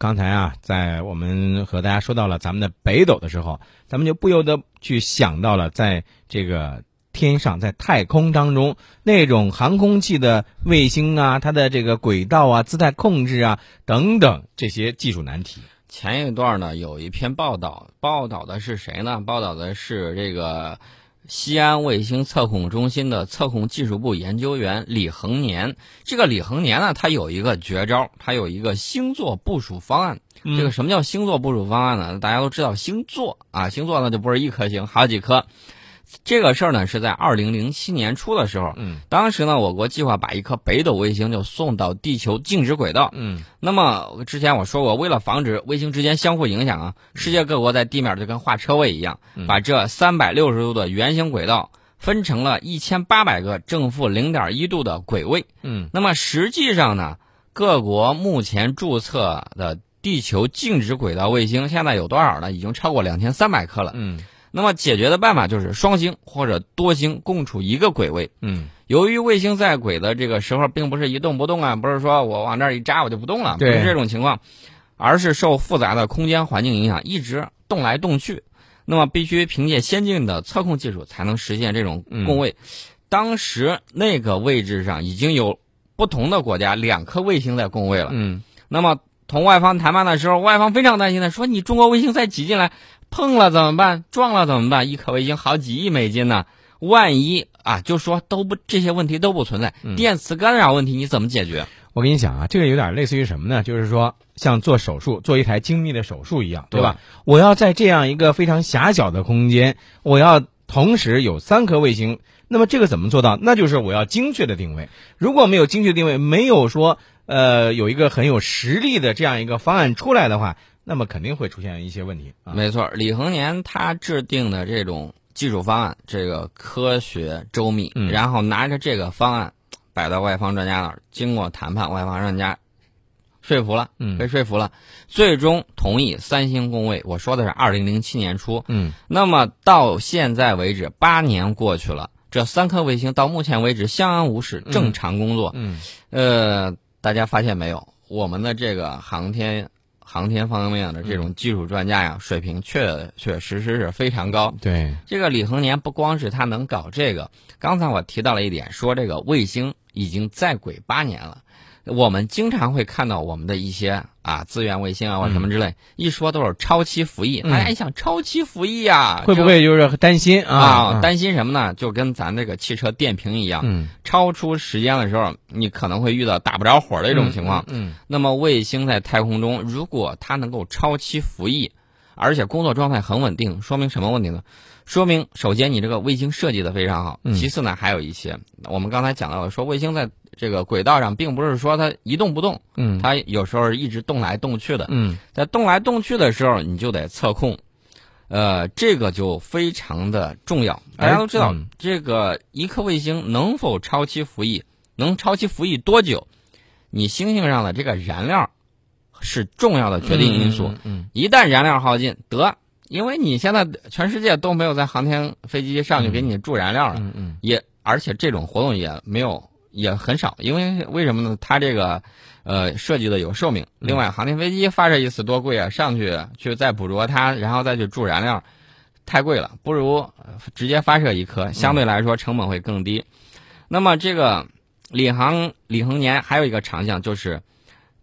刚才啊，在我们和大家说到了咱们的北斗的时候，咱们就不由得去想到了，在这个天上，在太空当中那种航空器的卫星啊，它的这个轨道啊、姿态控制啊等等这些技术难题。前一段呢，有一篇报道，报道的是谁呢？报道的是这个西安卫星测控中心的测控技术部研究员李恒年。这个李恒年呢，他有一个绝招，他有一个星座部署方案。这个什么叫星座部署方案呢？大家都知道星座啊，星座呢就不是一颗星，好几颗。这个事儿呢是在二零零七年初的时候，嗯，当时呢，我国计划把一颗北斗卫星就送到地球静止轨道，嗯，那么之前我说过，为了防止卫星之间相互影响啊，世界各国在地面就跟画车位一样，把这三百六十度的圆形轨道分成了一千八百个正负零点一度的轨位，嗯，那么实际上呢，各国目前注册的地球静止轨道卫星现在有多少呢？已经超过两千三百颗了，嗯。那么解决的办法就是双星或者多星共处一个轨位。嗯，由于卫星在轨的这个时候并不是一动不动啊，不是说我往这儿一扎我就不动了，不是这种情况，而是受复杂的空间环境影响，一直动来动去。那么必须凭借先进的测控技术才能实现这种共位。当时那个位置上已经有不同的国家两颗卫星在共位了。嗯，那么同外方谈判的时候，外方非常担心的说：“你中国卫星再挤进来。”碰了怎么办？撞了怎么办？一颗卫星好几亿美金呢，万一啊，就说都不这些问题都不存在，电磁干扰问题你怎么解决？我跟你讲啊，这个有点类似于什么呢？就是说像做手术，做一台精密的手术一样，对吧？我要在这样一个非常狭小的空间，我要同时有三颗卫星，那么这个怎么做到？那就是我要精确的定位。如果没有精确定位，没有说呃有一个很有实力的这样一个方案出来的话。那么肯定会出现一些问题啊！没错，李恒年他制定的这种技术方案，这个科学周密，然后拿着这个方案摆到外方专家那儿，经过谈判，外方专家说服了，被说服了，最终同意三星工位。我说的是二零零七年初，嗯，那么到现在为止，八年过去了，这三颗卫星到目前为止相安无事，正常工作。嗯，呃，大家发现没有，我们的这个航天。航天方面的这种技术专家呀，水平确确实实是非常高。对，这个李恒年不光是他能搞这个，刚才我提到了一点，说这个卫星已经在轨八年了。我们经常会看到我们的一些啊资源卫星啊或什么之类，一说都是超期服役。大家一想，超期服役呀，会不会就是担心啊？担心什么呢？就跟咱这个汽车电瓶一样，嗯，超出时间的时候，你可能会遇到打不着火的一种情况。嗯，那么卫星在太空中，如果它能够超期服役，而且工作状态很稳定，说明什么问题呢？说明首先你这个卫星设计的非常好，其次呢还有一些我们刚才讲到的，说卫星在。这个轨道上并不是说它一动不动，嗯，它有时候一直动来动去的，嗯，在动来动去的时候，你就得测控，呃，这个就非常的重要。大家都知道，这个一颗卫星能否超期服役，能超期服役多久，你星星上的这个燃料是重要的决定因素。嗯，一旦燃料耗尽，得，因为你现在全世界都没有在航天飞机上去给你注燃料了，嗯嗯，也而且这种活动也没有。也很少，因为为什么呢？它这个，呃，设计的有寿命。另外，航天飞机发射一次多贵啊！上去去再捕捉它，然后再去注燃料，太贵了，不如直接发射一颗，相对来说成本会更低。那么，这个李航李恒年还有一个长项，就是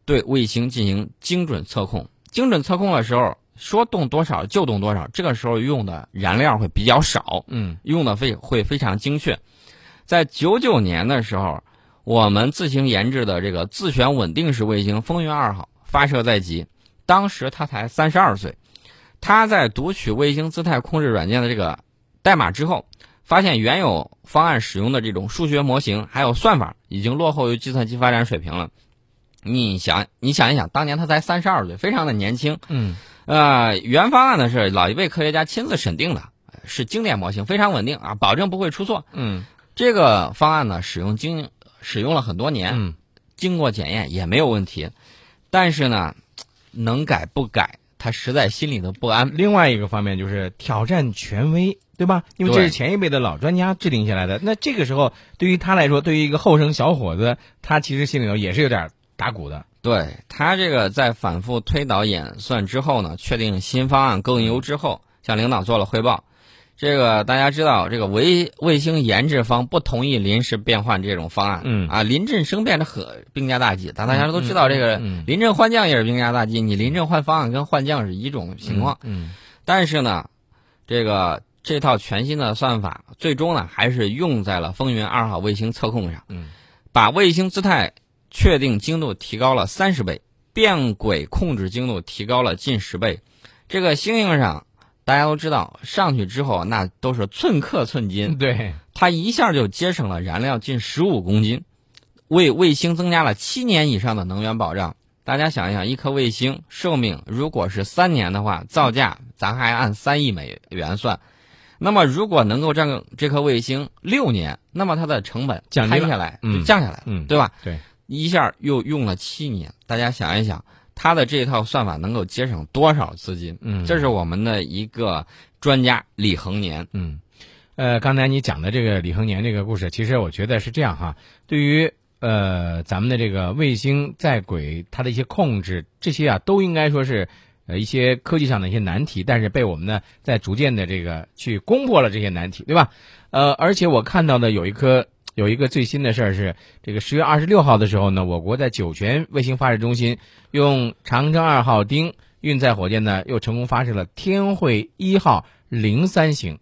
对卫星进行精准测控。精准测控的时候，说动多少就动多少，这个时候用的燃料会比较少，嗯，用的非会非常精确。在九九年的时候，我们自行研制的这个自旋稳定式卫星“风云二号”发射在即，当时他才三十二岁。他在读取卫星姿态控制软件的这个代码之后，发现原有方案使用的这种数学模型还有算法已经落后于计算机发展水平了。你想，你想一想，当年他才三十二岁，非常的年轻。嗯，呃，原方案呢是老一辈科学家亲自审定的，是经典模型，非常稳定啊，保证不会出错。嗯。这个方案呢，使用经使用了很多年，嗯，经过检验也没有问题，但是呢，能改不改，他实在心里头不安。另外一个方面就是挑战权威，对吧？因为这是前一辈的老专家制定下来的，那这个时候对于他来说，对于一个后生小伙子，他其实心里头也是有点打鼓的。对他这个在反复推导演算之后呢，确定新方案更优之后，向领导做了汇报。这个大家知道，这个卫卫星研制方不同意临时变换这种方案。嗯啊，临阵生变的很兵家大忌，但大家都知道，这个嗯临阵换将也是兵家大忌。你临阵换方案跟换将是一种情况。嗯但是呢，这个这套全新的算法，最终呢还是用在了风云二号卫星测控上，嗯把卫星姿态确定精度提高了三十倍，变轨控制精度提高了近十倍。这个星星上，大家都知道，上去之后那都是寸克寸金，嗯，对，它一下就节省了燃料近十五公斤，为卫星增加了七年以上的能源保障。大家想一想，一颗卫星寿命如果是三年的话，造价咱还按三亿美元算。那么，如果能够让这颗卫星六年，那么它的成本降下来嗯就降下来了，嗯对吧？对，一下又用了七年，大家想一想，它的这套算法能够节省多少资金？嗯这是我们的一个专家李恒年。嗯，呃，刚才你讲的这个李恒年这个故事，其实我觉得是这样哈。对于呃咱们的这个卫星在轨它的一些控制，这些啊都应该说是呃一些科技上的一些难题，但是被我们呢在逐渐的这个去攻破了这些难题，对吧？呃，而且我看到的有一颗有一个最新的事儿是，这个十月二十六号的时候呢，我国在酒泉卫星发射中心用长征二号丁运载火箭呢，又成功发射了天绘一号零三型。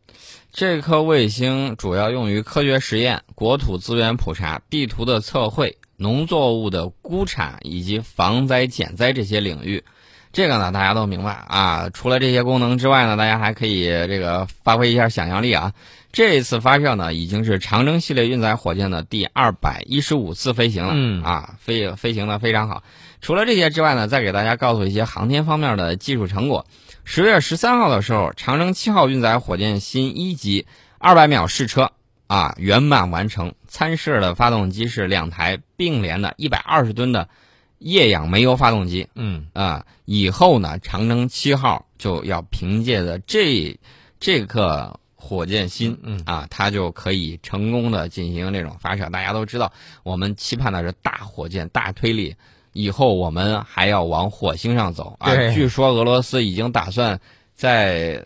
这颗卫星主要用于科学实验、国土资源普查、地图的测绘、农作物的估产以及防灾减灾这些领域。这个呢，大家都明白啊。除了这些功能之外呢，大家还可以这个发挥一下想象力啊。这次发射呢，已经是长征系列运载火箭的第二百一十五次飞行了，嗯啊，飞飞行的非常好。除了这些之外呢，再给大家告诉一些航天方面的技术成果。十月十三号的时候，长征七号运载火箭新一级二百秒试车啊圆满完成，参试的发动机是两台并联的一百二十吨的液氧煤油发动机嗯啊。以后呢，长征七号就要凭借着这这个火箭芯嗯啊，它就可以成功的进行这种发射。大家都知道，我们期盼的是大火箭、大推力。以后我们还要往火星上走啊！据说俄罗斯已经打算在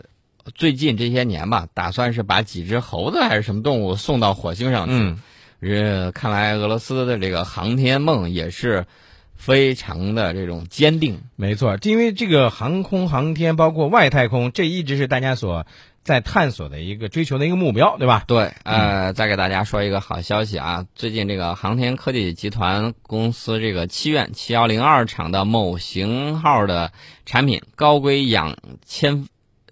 最近这些年吧，打算是把几只猴子还是什么动物送到火星上去。嗯，呃，看来俄罗斯的这个航天梦也是非常的这种坚定。没错，因为这个航空航天包括外太空，这一直是大家所在探索的一个追求的一个目标，对吧？对，呃，再给大家说一个好消息啊！最近这个航天科技集团公司这个七院七幺零二厂的某型号的产品高硅氧纤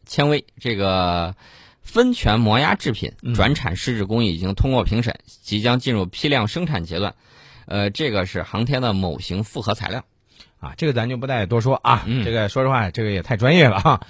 纤维这个分权磨压制品嗯转产试制工艺已经通过评审，即将进入批量生产阶段。呃，这个是航天的某型复合材料。啊，这个咱就不再多说啊，嗯这个说实话，这个也太专业了哈。